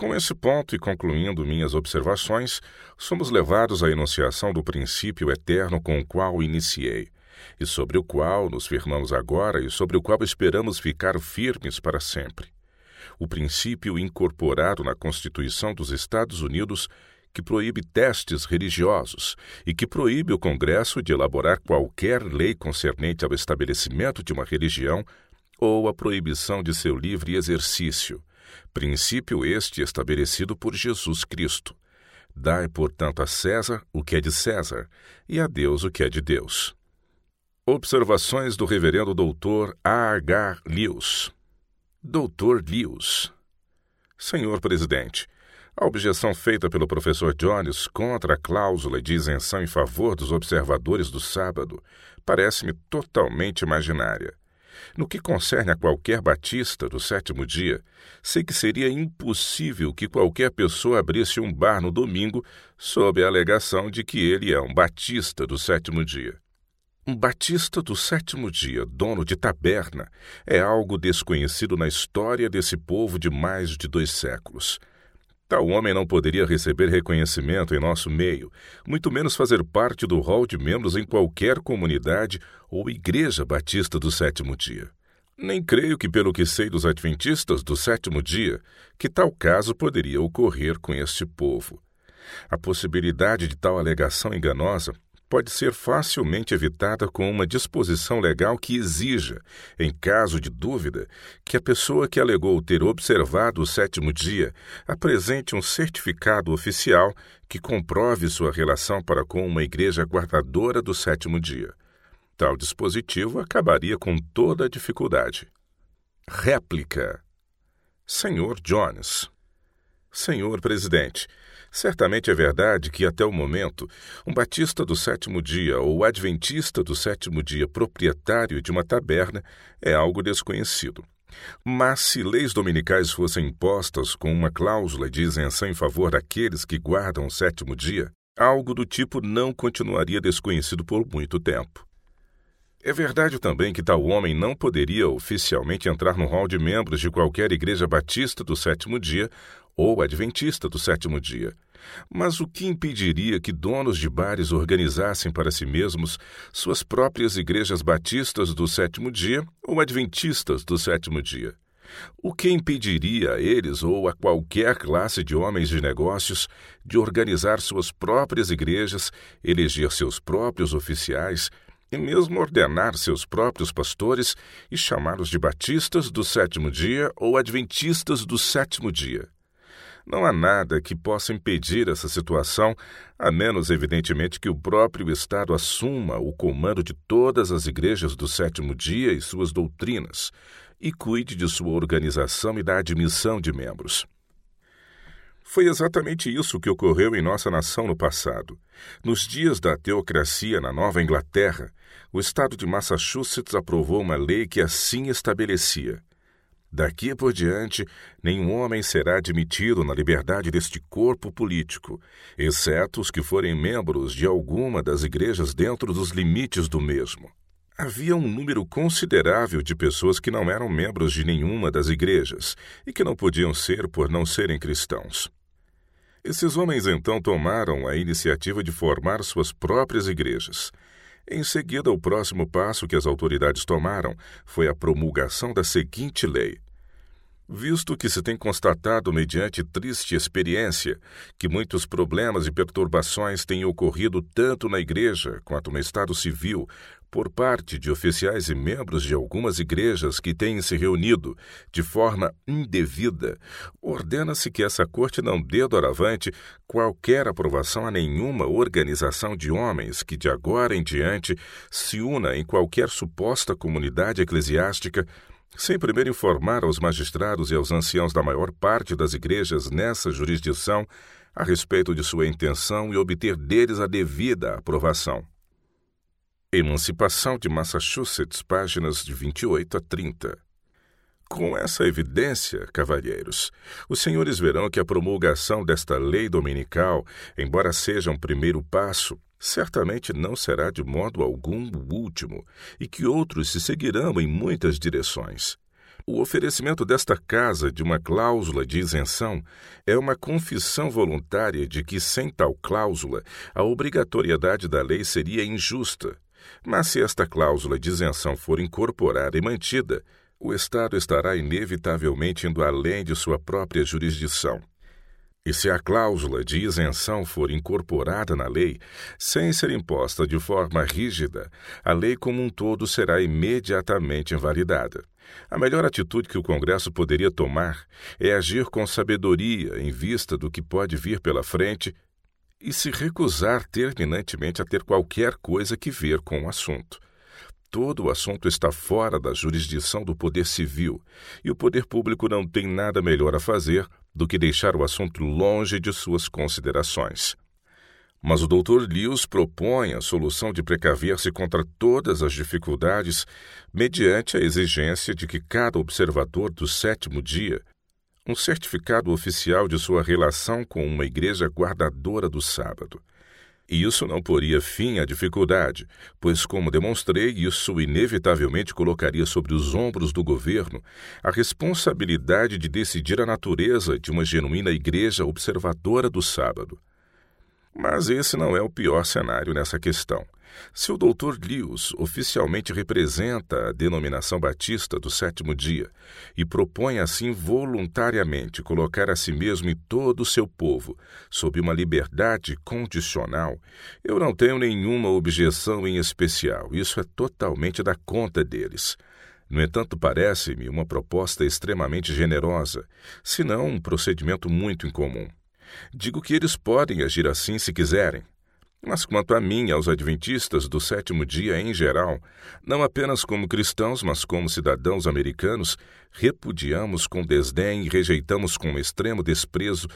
Com esse ponto e concluindo minhas observações, somos levados à enunciação do princípio eterno com o qual iniciei, e sobre o qual nos firmamos agora e sobre o qual esperamos ficar firmes para sempre. O princípio incorporado na Constituição dos Estados Unidos que proíbe testes religiosos e que proíbe o Congresso de elaborar qualquer lei concernente ao estabelecimento de uma religião ou a proibição de seu livre exercício, princípio este estabelecido por Jesus Cristo. Dai, portanto, a César o que é de César e a Deus o que é de Deus. Observações do Reverendo Doutor A. H. Lewis. Doutor Lewis. Senhor Presidente, a objeção feita pelo professor Jones contra a cláusula de isenção em favor dos observadores do sábado parece-me totalmente imaginária. No que concerne a qualquer batista do sétimo dia, sei que seria impossível que qualquer pessoa abrisse um bar no domingo sob a alegação de que ele é um batista do sétimo dia. Um batista do sétimo dia, dono de taberna, é algo desconhecido na história desse povo de mais de dois séculos. Tal homem não poderia receber reconhecimento em nosso meio, muito menos fazer parte do rol de membros em qualquer comunidade ou igreja batista do sétimo dia. Nem creio que, pelo que sei dos adventistas do sétimo dia, que tal caso poderia ocorrer com este povo. A possibilidade de tal alegação enganosa pode ser facilmente evitada com uma disposição legal que exija, em caso de dúvida, que a pessoa que alegou ter observado o sétimo dia apresente um certificado oficial que comprove sua relação para com uma igreja guardadora do sétimo dia. Tal dispositivo acabaria com toda a dificuldade. Réplica. Senhor Jones. Senhor Presidente, Certamente é verdade que, até o momento, um batista do sétimo dia ou adventista do sétimo dia proprietário de uma taberna é algo desconhecido. Mas se leis dominicais fossem impostas com uma cláusula de isenção em favor daqueles que guardam o sétimo dia, algo do tipo não continuaria desconhecido por muito tempo. É verdade também que tal homem não poderia oficialmente entrar no hall de membros de qualquer igreja batista do sétimo dia ou adventista do sétimo dia. Mas o que impediria que donos de bares organizassem para si mesmos suas próprias igrejas batistas do sétimo dia ou adventistas do sétimo dia? O que impediria a eles ou a qualquer classe de homens de negócios de organizar suas próprias igrejas, eleger seus próprios oficiais e mesmo ordenar seus próprios pastores e chamá-los de batistas do sétimo dia ou adventistas do sétimo dia? Não há nada que possa impedir essa situação, a menos, evidentemente, que o próprio Estado assuma o comando de todas as igrejas do sétimo dia e suas doutrinas, e cuide de sua organização e da admissão de membros. Foi exatamente isso que ocorreu em nossa nação no passado. Nos dias da teocracia na Nova Inglaterra, o estado de Massachusetts aprovou uma lei que assim estabelecia: Daqui por diante, nenhum homem será admitido na liberdade deste corpo político, exceto os que forem membros de alguma das igrejas dentro dos limites do mesmo. Havia um número considerável de pessoas que não eram membros de nenhuma das igrejas e que não podiam ser por não serem cristãos. Esses homens então tomaram a iniciativa de formar suas próprias igrejas. Em seguida, o próximo passo que as autoridades tomaram foi a promulgação da seguinte lei: Visto que se tem constatado, mediante triste experiência, que muitos problemas e perturbações têm ocorrido tanto na Igreja quanto no Estado civil, por parte de oficiais e membros de algumas igrejas que têm se reunido de forma indevida, ordena-se que essa corte não dê doravante qualquer aprovação a nenhuma organização de homens que de agora em diante se una em qualquer suposta comunidade eclesiástica sem primeiro informar aos magistrados e aos anciãos da maior parte das igrejas nessa jurisdição a respeito de sua intenção e obter deles a devida aprovação. Emancipação de Massachusetts, páginas de 28 a 30. Com essa evidência, cavalheiros, os senhores verão que a promulgação desta lei dominical, embora seja um primeiro passo, certamente não será de modo algum o último, e que outros se seguirão em muitas direções. O oferecimento desta casa de uma cláusula de isenção é uma confissão voluntária de que, sem tal cláusula, a obrigatoriedade da lei seria injusta. Mas se esta cláusula de isenção for incorporada e mantida, o Estado estará inevitavelmente indo além de sua própria jurisdição. E se a cláusula de isenção for incorporada na lei, sem ser imposta de forma rígida, a lei como um todo será imediatamente invalidada. A melhor atitude que o Congresso poderia tomar é agir com sabedoria em vista do que pode vir pela frente e se recusar terminantemente a ter qualquer coisa que ver com o assunto. Todo o assunto está fora da jurisdição do poder civil e o poder público não tem nada melhor a fazer do que deixar o assunto longe de suas considerações. Mas o Dr. Lewis propõe a solução de precaver-se contra todas as dificuldades mediante a exigência de que cada observador do sétimo dia um certificado oficial de sua relação com uma igreja guardadora do sábado. E isso não poria fim à dificuldade, pois, como demonstrei, isso inevitavelmente colocaria sobre os ombros do governo a responsabilidade de decidir a natureza de uma genuína igreja observadora do sábado. Mas esse não é o pior cenário nessa questão. Se o Dr. Lewis oficialmente representa a denominação batista do sétimo dia e propõe assim voluntariamente colocar a si mesmo e todo o seu povo sob uma liberdade condicional, eu não tenho nenhuma objeção em especial. Isso é totalmente da conta deles. No entanto, parece-me uma proposta extremamente generosa, se não um procedimento muito incomum. Digo que eles podem agir assim se quiserem. Mas quanto a mim e aos adventistas do sétimo dia em geral, não apenas como cristãos, mas como cidadãos americanos, repudiamos com desdém e rejeitamos com extremo desprezo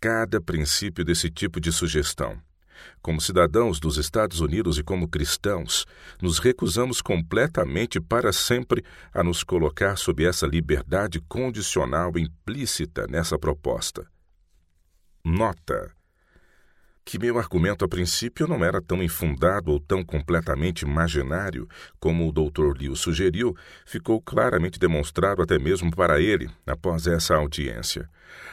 cada princípio desse tipo de sugestão. Como cidadãos dos Estados Unidos e como cristãos, nos recusamos completamente para sempre a nos colocar sob essa liberdade condicional implícita nessa proposta. Nota: que meu argumento a princípio não era tão infundado ou tão completamente imaginário como o Dr. Liu sugeriu, ficou claramente demonstrado até mesmo para ele após essa audiência.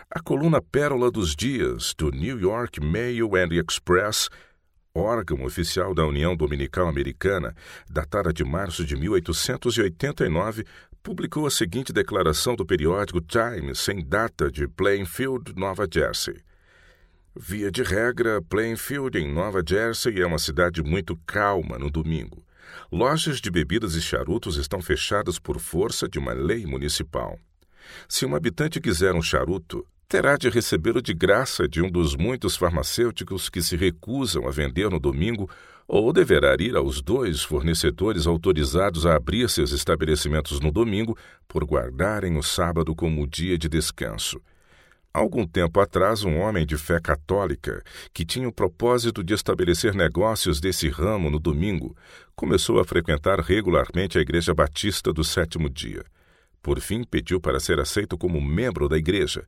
A coluna Pérola dos Dias do New York Mail and Express órgão oficial da União Dominical Americana, datada de março de 1889, publicou a seguinte declaração do periódico Times, sem data de Plainfield, Nova Jersey. Via de regra, Plainfield, em Nova Jersey, é uma cidade muito calma no domingo. Lojas de bebidas e charutos estão fechadas por força de uma lei municipal. Se um habitante quiser um charuto, terá de recebê-lo de graça de um dos muitos farmacêuticos que se recusam a vender no domingo ou deverá ir aos dois fornecedores autorizados a abrir seus estabelecimentos no domingo por guardarem o sábado como dia de descanso. Algum tempo atrás, um homem de fé católica, que tinha o propósito de estabelecer negócios desse ramo no domingo, começou a frequentar regularmente a Igreja Batista do Sétimo Dia. Por fim, pediu para ser aceito como membro da igreja.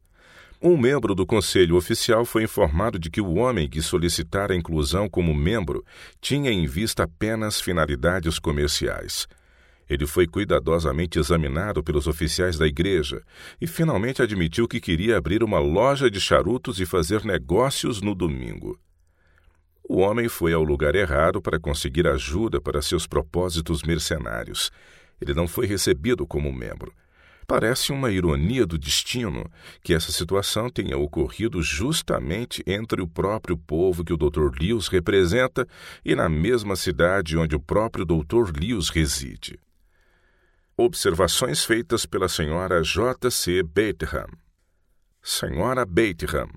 Um membro do conselho oficial foi informado de que o homem que solicitara a inclusão como membro tinha em vista apenas finalidades comerciais. Ele foi cuidadosamente examinado pelos oficiais da igreja e finalmente admitiu que queria abrir uma loja de charutos e fazer negócios no domingo. O homem foi ao lugar errado para conseguir ajuda para seus propósitos mercenários. Ele não foi recebido como membro. Parece uma ironia do destino que essa situação tenha ocorrido justamente entre o próprio povo que o Dr. Lewis representa e na mesma cidade onde o próprio Dr. Lewis reside. Observações feitas pela senhora J. C. Bateham. Senhora Bateham,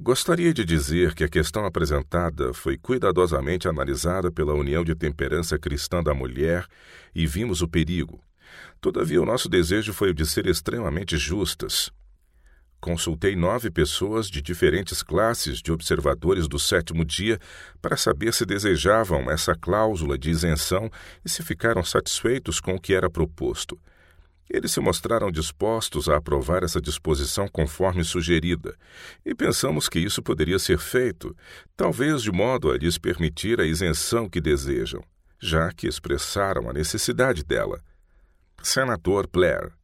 gostaria de dizer que a questão apresentada foi cuidadosamente analisada pela União de Temperança Cristã da Mulher e vimos o perigo. Todavia, o nosso desejo foi o de ser extremamente justas, Consultei nove pessoas de diferentes classes de observadores do sétimo dia para saber se desejavam essa cláusula de isenção e se ficaram satisfeitos com o que era proposto. Eles se mostraram dispostos a aprovar essa disposição conforme sugerida, e pensamos que isso poderia ser feito, talvez de modo a lhes permitir a isenção que desejam, já que expressaram a necessidade dela. Senador Blair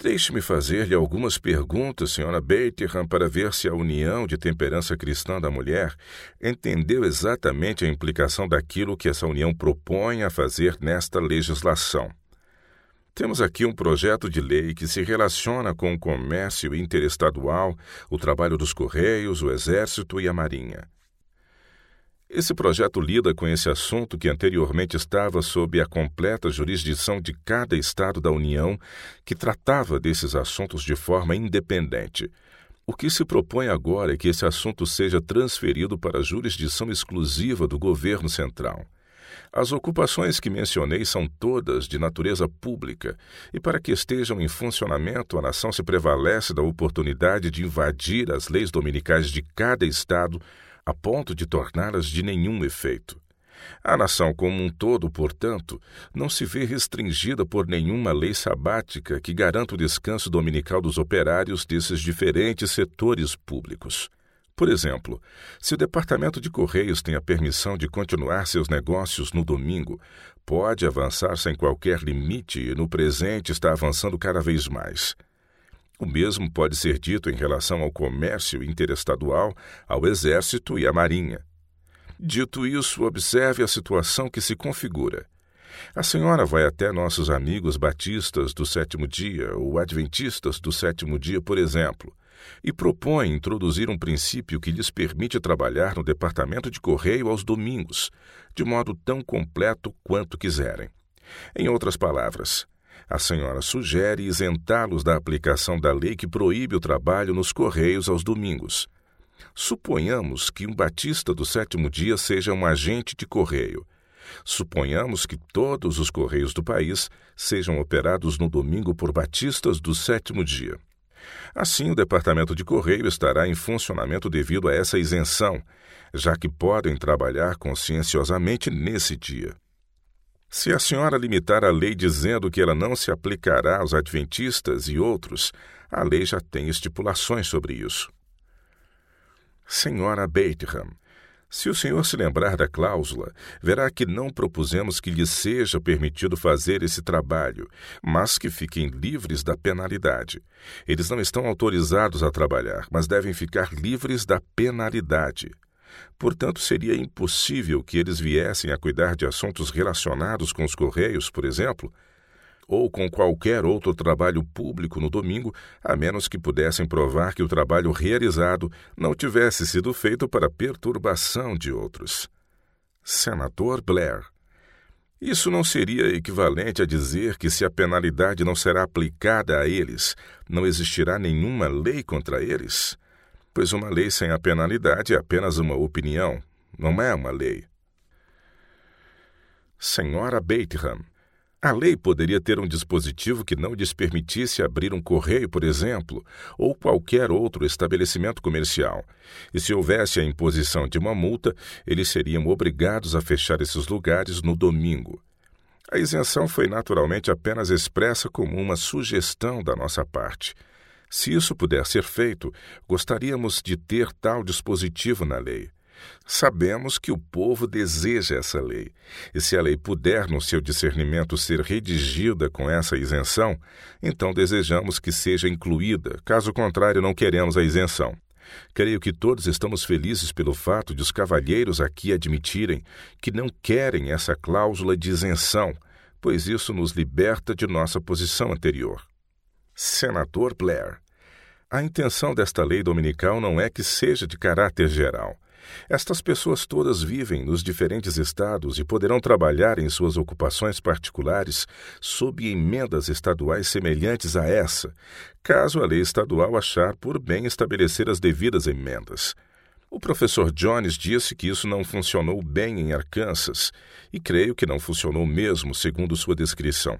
Deixe-me fazer-lhe algumas perguntas, senhora Baterham, para ver se a União de Temperança Cristã da Mulher entendeu exatamente a implicação daquilo que essa união propõe a fazer nesta legislação. Temos aqui um projeto de lei que se relaciona com o comércio interestadual, o trabalho dos Correios, o Exército e a Marinha. Esse projeto lida com esse assunto que anteriormente estava sob a completa jurisdição de cada Estado da União, que tratava desses assuntos de forma independente. O que se propõe agora é que esse assunto seja transferido para a jurisdição exclusiva do governo central. As ocupações que mencionei são todas de natureza pública, e para que estejam em funcionamento, a nação se prevalece da oportunidade de invadir as leis dominicais de cada Estado a ponto de torná-las de nenhum efeito. A nação como um todo, portanto, não se vê restringida por nenhuma lei sabática que garanta o descanso dominical dos operários desses diferentes setores públicos. Por exemplo, se o Departamento de Correios tem a permissão de continuar seus negócios no domingo, pode avançar sem qualquer limite e no presente está avançando cada vez mais. O mesmo pode ser dito em relação ao comércio interestadual, ao Exército e à Marinha. Dito isso, observe a situação que se configura. A senhora vai até nossos amigos batistas do sétimo dia ou adventistas do sétimo dia, por exemplo, e propõe introduzir um princípio que lhes permite trabalhar no departamento de correio aos domingos, de modo tão completo quanto quiserem. Em outras palavras, a senhora sugere isentá-los da aplicação da lei que proíbe o trabalho nos correios aos domingos. Suponhamos que um batista do sétimo dia seja um agente de correio. Suponhamos que todos os correios do país sejam operados no domingo por batistas do sétimo dia. Assim, o Departamento de Correio estará em funcionamento devido a essa isenção, já que podem trabalhar conscienciosamente nesse dia. Se a senhora limitar a lei dizendo que ela não se aplicará aos adventistas e outros, a lei já tem estipulações sobre isso. Senhora Bateham, se o senhor se lembrar da cláusula, verá que não propusemos que lhe seja permitido fazer esse trabalho, mas que fiquem livres da penalidade. Eles não estão autorizados a trabalhar, mas devem ficar livres da penalidade. Portanto, seria impossível que eles viessem a cuidar de assuntos relacionados com os Correios, por exemplo, ou com qualquer outro trabalho público no domingo, a menos que pudessem provar que o trabalho realizado não tivesse sido feito para perturbação de outros. Senador Blair. Isso não seria equivalente a dizer que, se a penalidade não será aplicada a eles, não existirá nenhuma lei contra eles? Pois uma lei sem a penalidade é apenas uma opinião, não é uma lei. Senhora Bateham, a lei poderia ter um dispositivo que não lhes permitisse abrir um correio, por exemplo, ou qualquer outro estabelecimento comercial. E se houvesse a imposição de uma multa, eles seriam obrigados a fechar esses lugares no domingo. A isenção foi naturalmente apenas expressa como uma sugestão da nossa parte. Se isso puder ser feito, gostaríamos de ter tal dispositivo na lei. Sabemos que o povo deseja essa lei, e se a lei puder, no seu discernimento, ser redigida com essa isenção, então desejamos que seja incluída, caso contrário, não queremos a isenção. Creio que todos estamos felizes pelo fato de os cavalheiros aqui admitirem que não querem essa cláusula de isenção, pois isso nos liberta de nossa posição anterior. Senador Blair. A intenção desta lei dominical não é que seja de caráter geral. Estas pessoas todas vivem nos diferentes estados e poderão trabalhar em suas ocupações particulares sob emendas estaduais semelhantes a essa, caso a lei estadual achar por bem estabelecer as devidas emendas. O professor Jones disse que isso não funcionou bem em Arkansas, e creio que não funcionou mesmo, segundo sua descrição.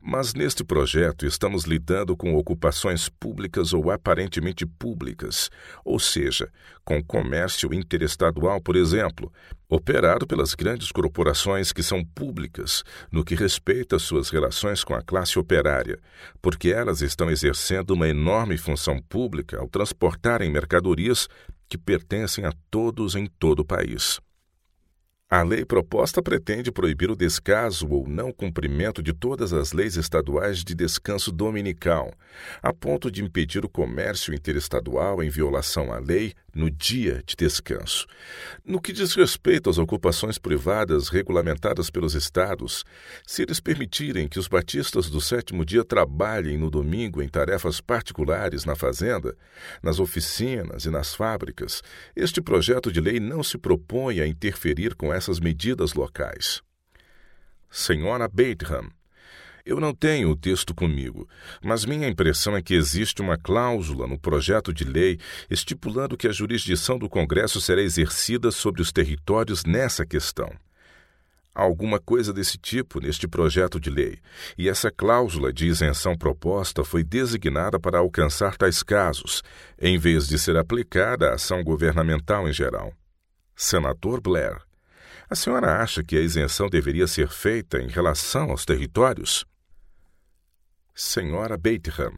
Mas neste projeto estamos lidando com ocupações públicas ou aparentemente públicas, ou seja, com comércio interestadual, por exemplo, operado pelas grandes corporações que são públicas no que respeita às suas relações com a classe operária, porque elas estão exercendo uma enorme função pública ao transportarem mercadorias que pertencem a todos em todo o país. A lei proposta pretende proibir o descaso ou não cumprimento de todas as leis estaduais de descanso dominical, a ponto de impedir o comércio interestadual em violação à lei no dia de descanso. No que diz respeito às ocupações privadas regulamentadas pelos estados, se eles permitirem que os batistas do sétimo dia trabalhem no domingo em tarefas particulares na fazenda, nas oficinas e nas fábricas, este projeto de lei não se propõe a interferir com essas medidas locais. Senhora Batham, eu não tenho o texto comigo, mas minha impressão é que existe uma cláusula no projeto de lei estipulando que a jurisdição do Congresso será exercida sobre os territórios nessa questão. Há alguma coisa desse tipo neste projeto de lei, e essa cláusula de isenção proposta foi designada para alcançar tais casos, em vez de ser aplicada à ação governamental em geral. Senador Blair, a senhora acha que a isenção deveria ser feita em relação aos territórios? Senhora Bateham.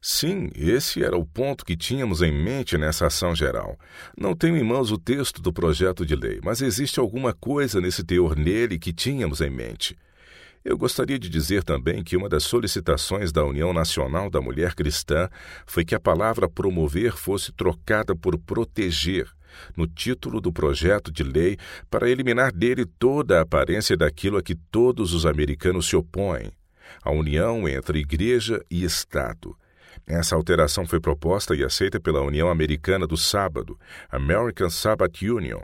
Sim, esse era o ponto que tínhamos em mente nessa ação geral. Não tenho em mãos o texto do projeto de lei, mas existe alguma coisa nesse teor nele que tínhamos em mente. Eu gostaria de dizer também que uma das solicitações da União Nacional da Mulher Cristã foi que a palavra promover fosse trocada por proteger no título do projeto de lei para eliminar dele toda a aparência daquilo a que todos os americanos se opõem a união entre Igreja e Estado. Essa alteração foi proposta e aceita pela União Americana do Sábado, American Sabbath Union,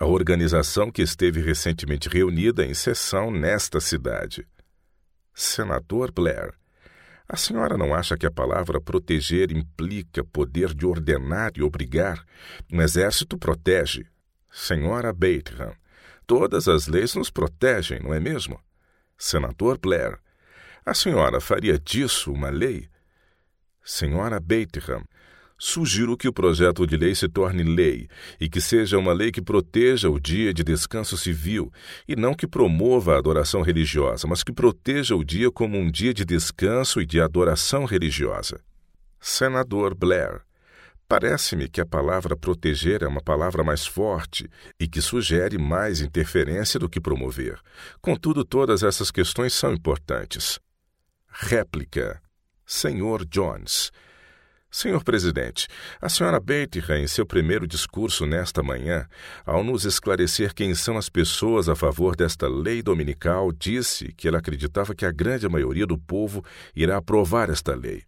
a organização que esteve recentemente reunida em sessão nesta cidade. Senador Blair, a senhora não acha que a palavra proteger implica poder de ordenar e obrigar? Um exército protege. Senhora Batham, todas as leis nos protegem, não é mesmo? Senador Blair, a senhora faria disso uma lei? Senhora Batham, Sugiro que o projeto de lei se torne lei e que seja uma lei que proteja o dia de descanso civil e não que promova a adoração religiosa, mas que proteja o dia como um dia de descanso e de adoração religiosa. Senador Blair, parece-me que a palavra proteger é uma palavra mais forte e que sugere mais interferência do que promover. Contudo, todas essas questões são importantes. Réplica. Senhor Jones. Senhor presidente, a senhora Bateman, em seu primeiro discurso nesta manhã, ao nos esclarecer quem são as pessoas a favor desta lei dominical, disse que ela acreditava que a grande maioria do povo irá aprovar esta lei.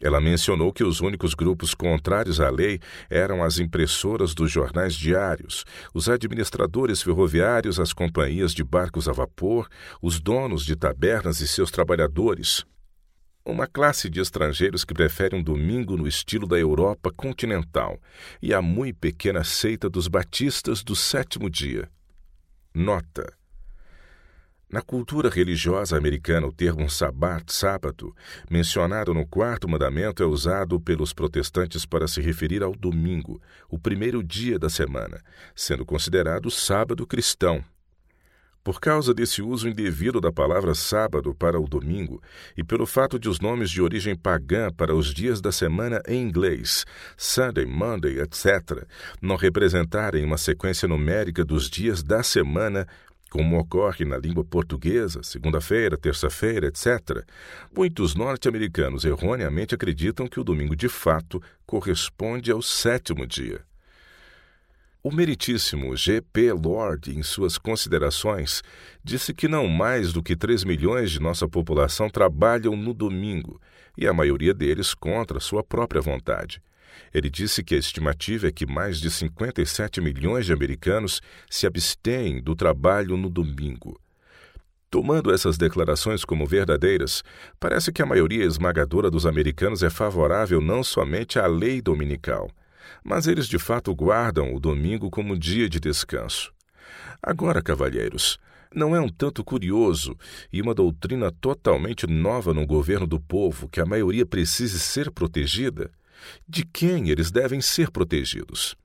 Ela mencionou que os únicos grupos contrários à lei eram as impressoras dos jornais diários, os administradores ferroviários, as companhias de barcos a vapor, os donos de tabernas e seus trabalhadores, uma classe de estrangeiros que prefere um domingo no estilo da Europa continental e a muito pequena seita dos batistas do sétimo dia. Nota: Na cultura religiosa americana, o termo sabat, sábado, mencionado no quarto mandamento, é usado pelos protestantes para se referir ao domingo, o primeiro dia da semana, sendo considerado sábado cristão, por causa desse uso indevido da palavra sábado para o domingo e pelo fato de os nomes de origem pagã para os dias da semana em inglês, Sunday, Monday, etc., não representarem uma sequência numérica dos dias da semana como ocorre na língua portuguesa, segunda-feira, terça-feira, etc., muitos norte-americanos erroneamente acreditam que o domingo de fato corresponde ao sétimo dia. O meritíssimo G. P. Lord, em suas considerações, disse que não mais do que 3 milhões de nossa população trabalham no domingo, e a maioria deles contra sua própria vontade. Ele disse que a estimativa é que mais de 57 milhões de americanos se abstêm do trabalho no domingo. Tomando essas declarações como verdadeiras, parece que a maioria esmagadora dos americanos é favorável não somente à lei dominical, mas eles de fato guardam o domingo como dia de descanso. Agora, cavalheiros, não é um tanto curioso e uma doutrina totalmente nova no governo do povo que a maioria precise ser protegida? De quem eles devem ser protegidos?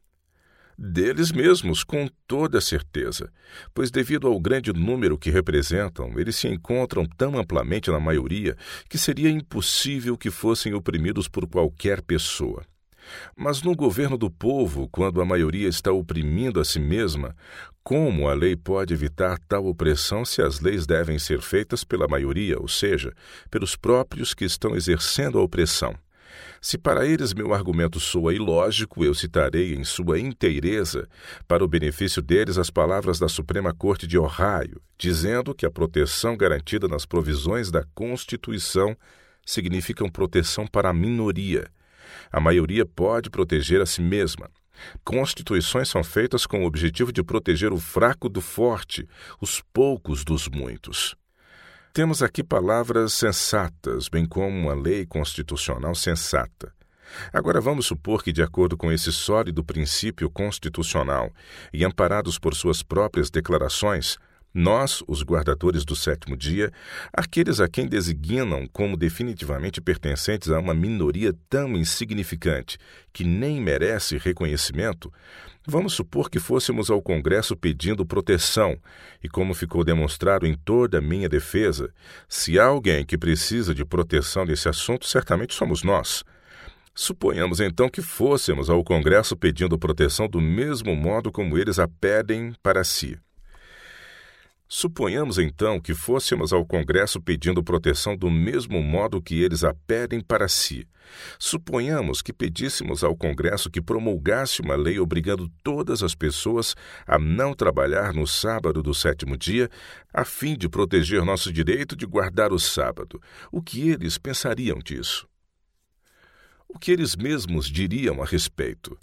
Deles mesmos, com toda certeza, pois, devido ao grande número que representam, eles se encontram tão amplamente na maioria que seria impossível que fossem oprimidos por qualquer pessoa. Mas no governo do povo, quando a maioria está oprimindo a si mesma, como a lei pode evitar tal opressão se as leis devem ser feitas pela maioria, ou seja, pelos próprios que estão exercendo a opressão? Se para eles meu argumento soa ilógico, eu citarei em sua inteireza, para o benefício deles, as palavras da Suprema Corte de Ohio, dizendo que a proteção garantida nas provisões da Constituição significam proteção para a minoria. A maioria pode proteger a si mesma. Constituições são feitas com o objetivo de proteger o fraco do forte, os poucos dos muitos. Temos aqui palavras sensatas, bem como uma lei constitucional sensata. Agora vamos supor que, de acordo com esse sólido princípio constitucional e amparados por suas próprias declarações, nós, os guardadores do sétimo dia, aqueles a quem designam como definitivamente pertencentes a uma minoria tão insignificante que nem merece reconhecimento, vamos supor que fôssemos ao Congresso pedindo proteção, e como ficou demonstrado em toda a minha defesa, se há alguém que precisa de proteção nesse assunto, certamente somos nós. Suponhamos então que fôssemos ao Congresso pedindo proteção do mesmo modo como eles a pedem para si. Suponhamos então que fôssemos ao Congresso pedindo proteção do mesmo modo que eles a pedem para si. Suponhamos que pedíssemos ao Congresso que promulgasse uma lei obrigando todas as pessoas a não trabalhar no sábado do sétimo dia, a fim de proteger nosso direito de guardar o sábado. O que eles pensariam disso? O que eles mesmos diriam a respeito?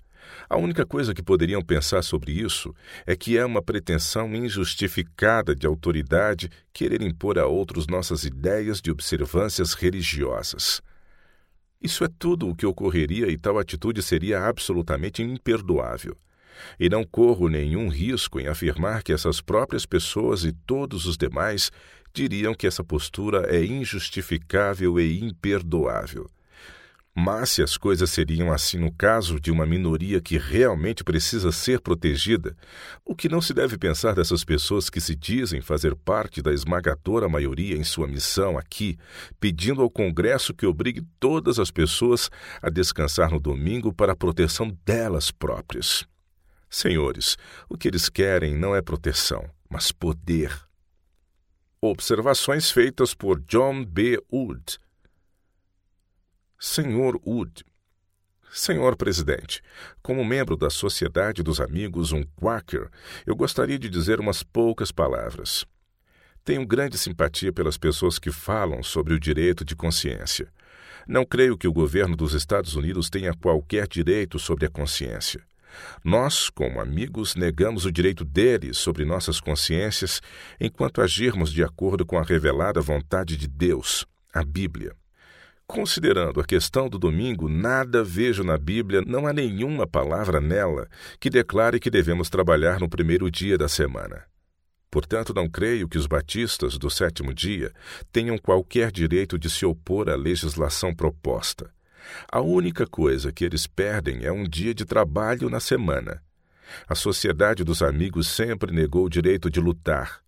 A única coisa que poderiam pensar sobre isso é que é uma pretensão injustificada de autoridade querer impor a outros nossas ideias de observâncias religiosas. Isso é tudo o que ocorreria e tal atitude seria absolutamente imperdoável. E não corro nenhum risco em afirmar que essas próprias pessoas e todos os demais diriam que essa postura é injustificável e imperdoável. Mas se as coisas seriam assim no caso de uma minoria que realmente precisa ser protegida, o que não se deve pensar dessas pessoas que se dizem fazer parte da esmagadora maioria em sua missão aqui, pedindo ao Congresso que obrigue todas as pessoas a descansar no domingo para a proteção delas próprias? Senhores, o que eles querem não é proteção, mas poder. Observações feitas por John B. Wood Senhor Wood. Senhor Presidente, como membro da Sociedade dos Amigos, um Quaker, eu gostaria de dizer umas poucas palavras. Tenho grande simpatia pelas pessoas que falam sobre o direito de consciência. Não creio que o governo dos Estados Unidos tenha qualquer direito sobre a consciência. Nós, como amigos, negamos o direito deles sobre nossas consciências enquanto agirmos de acordo com a revelada vontade de Deus, a Bíblia. Considerando a questão do domingo, nada vejo na Bíblia, não há nenhuma palavra nela que declare que devemos trabalhar no primeiro dia da semana. Portanto, não creio que os batistas do sétimo dia tenham qualquer direito de se opor à legislação proposta. A única coisa que eles perdem é um dia de trabalho na semana. A Sociedade dos Amigos sempre negou o direito de lutar,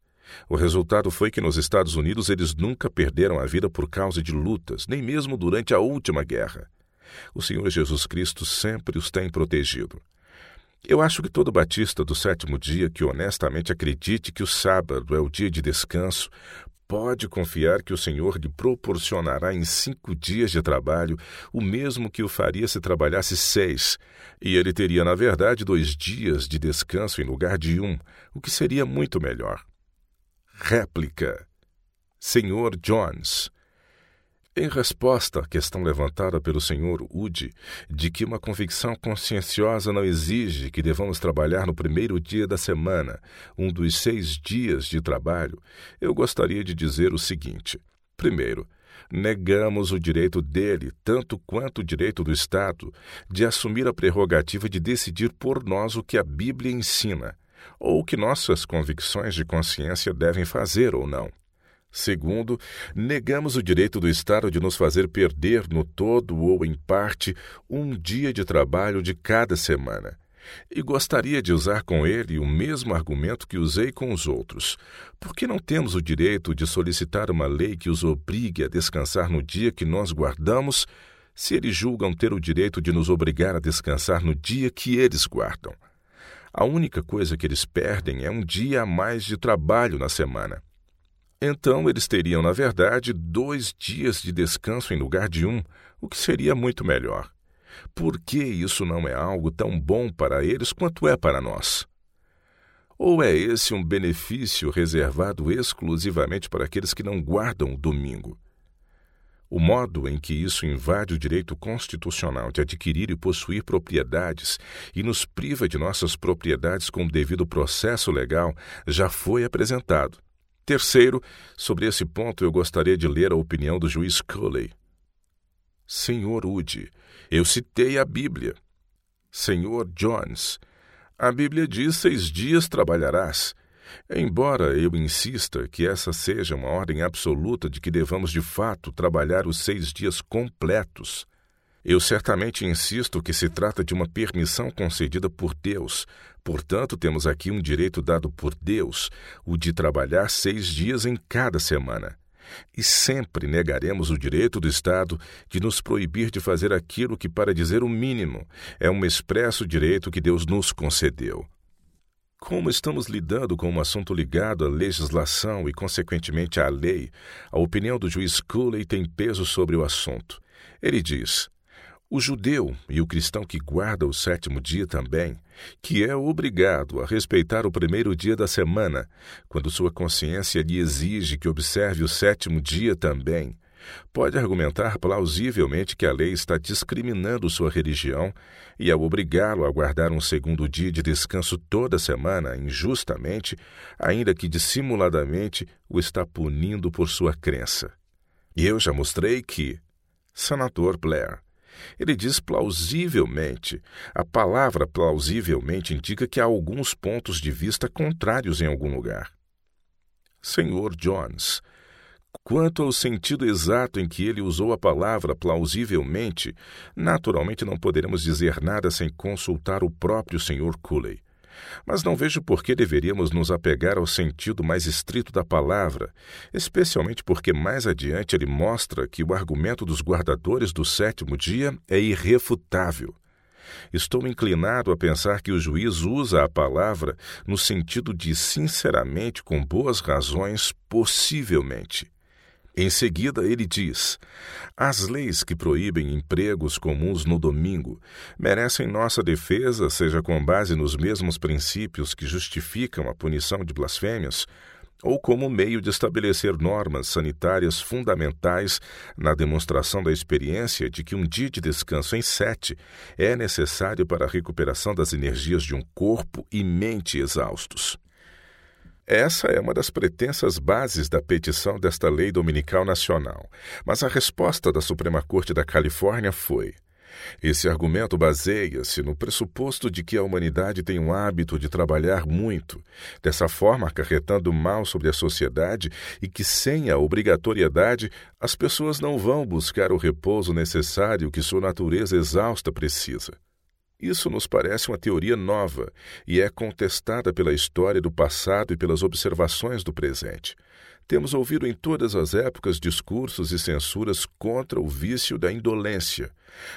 o resultado foi que nos Estados Unidos eles nunca perderam a vida por causa de lutas, nem mesmo durante a última guerra. O Senhor Jesus Cristo sempre os tem protegido. Eu acho que todo batista do sétimo dia que honestamente acredite que o sábado é o dia de descanso pode confiar que o Senhor lhe proporcionará em cinco dias de trabalho o mesmo que o faria se trabalhasse seis, e ele teria, na verdade, dois dias de descanso em lugar de um, o que seria muito melhor. Réplica. Senhor Jones. Em resposta à questão levantada pelo Sr. Wood de que uma convicção conscienciosa não exige que devamos trabalhar no primeiro dia da semana, um dos seis dias de trabalho, eu gostaria de dizer o seguinte: primeiro, negamos o direito dele, tanto quanto o direito do Estado, de assumir a prerrogativa de decidir por nós o que a Bíblia ensina, ou o que nossas convicções de consciência devem fazer ou não. Segundo, negamos o direito do Estado de nos fazer perder no todo ou em parte um dia de trabalho de cada semana. E gostaria de usar com ele o mesmo argumento que usei com os outros. Por que não temos o direito de solicitar uma lei que os obrigue a descansar no dia que nós guardamos, se eles julgam ter o direito de nos obrigar a descansar no dia que eles guardam. A única coisa que eles perdem é um dia a mais de trabalho na semana. Então eles teriam, na verdade, dois dias de descanso em lugar de um, o que seria muito melhor. Por que isso não é algo tão bom para eles quanto é para nós? Ou é esse um benefício reservado exclusivamente para aqueles que não guardam o domingo? O modo em que isso invade o direito constitucional de adquirir e possuir propriedades e nos priva de nossas propriedades com o devido processo legal já foi apresentado. Terceiro, sobre esse ponto eu gostaria de ler a opinião do juiz Culley. Senhor Ude, eu citei a Bíblia. Senhor Jones, a Bíblia diz: seis dias trabalharás. Embora eu insista que essa seja uma ordem absoluta de que devamos de fato trabalhar os seis dias completos, eu certamente insisto que se trata de uma permissão concedida por Deus. Portanto, temos aqui um direito dado por Deus, o de trabalhar seis dias em cada semana. E sempre negaremos o direito do Estado de nos proibir de fazer aquilo que, para dizer o mínimo, é um expresso direito que Deus nos concedeu. Como estamos lidando com um assunto ligado à legislação e, consequentemente, à lei, a opinião do juiz Cooley tem peso sobre o assunto. Ele diz: o judeu e o cristão que guarda o sétimo dia também, que é obrigado a respeitar o primeiro dia da semana, quando sua consciência lhe exige que observe o sétimo dia também, pode argumentar plausivelmente que a lei está discriminando sua religião e, ao obrigá-lo a guardar um segundo dia de descanso toda semana, injustamente, ainda que dissimuladamente, o está punindo por sua crença. E eu já mostrei que. Senador Blair. Ele diz plausivelmente. A palavra plausivelmente indica que há alguns pontos de vista contrários em algum lugar. Senhor Jones, Quanto ao sentido exato em que ele usou a palavra plausivelmente, naturalmente não poderemos dizer nada sem consultar o próprio Sr. Cooley. Mas não vejo por que deveríamos nos apegar ao sentido mais estrito da palavra, especialmente porque mais adiante ele mostra que o argumento dos guardadores do sétimo dia é irrefutável. Estou inclinado a pensar que o juiz usa a palavra no sentido de sinceramente, com boas razões, possivelmente. Em seguida, ele diz: As leis que proíbem empregos comuns no domingo merecem nossa defesa, seja com base nos mesmos princípios que justificam a punição de blasfêmias, ou como meio de estabelecer normas sanitárias fundamentais na demonstração da experiência de que um dia de descanso em sete é necessário para a recuperação das energias de um corpo e mente exaustos. Essa é uma das pretensas bases da petição desta lei dominical nacional, mas a resposta da Suprema Corte da Califórnia foi: esse argumento baseia-se no pressuposto de que a humanidade tem um hábito de trabalhar muito, dessa forma acarretando mal sobre a sociedade e que, sem a obrigatoriedade, as pessoas não vão buscar o repouso necessário que sua natureza exausta precisa. Isso nos parece uma teoria nova e é contestada pela história do passado e pelas observações do presente. Temos ouvido em todas as épocas discursos e censuras contra o vício da indolência,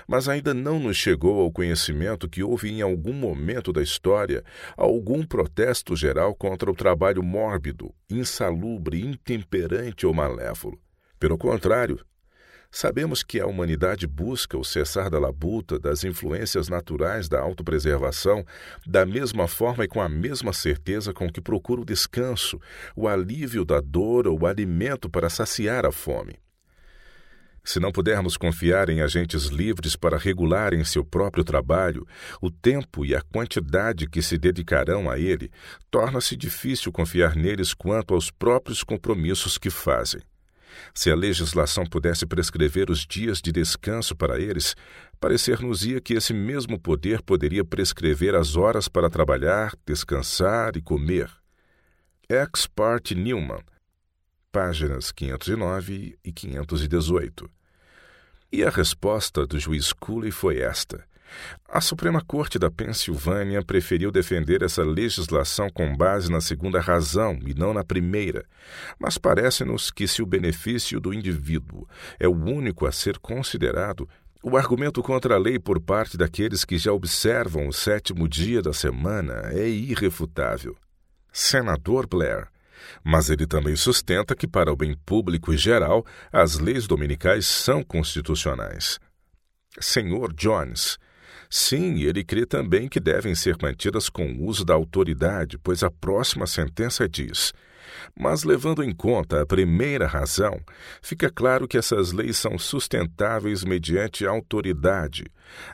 mas ainda não nos chegou ao conhecimento que houve em algum momento da história algum protesto geral contra o trabalho mórbido, insalubre, intemperante ou malévolo. Pelo contrário, Sabemos que a humanidade busca o cessar da labuta, das influências naturais da autopreservação, da mesma forma e com a mesma certeza com que procura o descanso, o alívio da dor ou o alimento para saciar a fome. Se não pudermos confiar em agentes livres para regularem seu próprio trabalho, o tempo e a quantidade que se dedicarão a ele, torna-se difícil confiar neles quanto aos próprios compromissos que fazem. Se a legislação pudesse prescrever os dias de descanso para eles, parecer-nos-ia que esse mesmo poder poderia prescrever as horas para trabalhar, descansar e comer. Ex parte Newman, páginas 509 e 518. E a resposta do juiz Cooley foi esta: a Suprema Corte da Pensilvânia preferiu defender essa legislação com base na segunda razão e não na primeira, mas parece-nos que se o benefício do indivíduo é o único a ser considerado, O argumento contra a lei por parte daqueles que já observam o sétimo dia da semana é irrefutável. Senador Blair. Mas ele também sustenta que, para o bem público e geral, as leis dominicais são constitucionais. Senhor Jones. Sim, ele crê também que devem ser mantidas com o uso da autoridade, pois a próxima sentença diz: mas, levando em conta a primeira razão, fica claro que essas leis são sustentáveis mediante autoridade,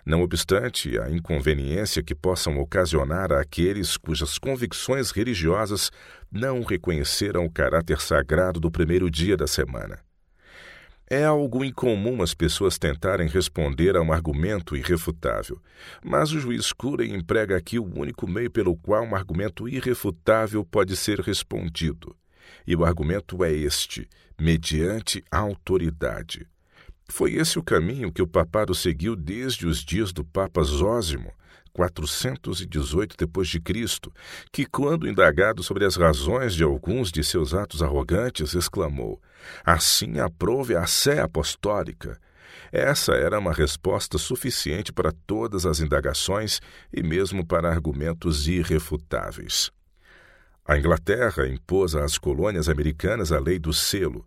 não obstante a inconveniência que possam ocasionar àqueles cujas convicções religiosas não reconheceram o caráter sagrado do primeiro dia da semana. É algo incomum as pessoas tentarem responder a um argumento irrefutável, mas o juiz Curey emprega aqui o único meio pelo qual um argumento irrefutável pode ser respondido. E o argumento é este: mediante autoridade. Foi esse o caminho que o papado seguiu desde os dias do Papa Zósimo, 418 d.C., que, quando indagado sobre as razões de alguns de seus atos arrogantes, exclamou: Assim aprove a sé apostólica. Essa era uma resposta suficiente para todas as indagações e mesmo para argumentos irrefutáveis. A Inglaterra impôs às colônias americanas a lei do selo,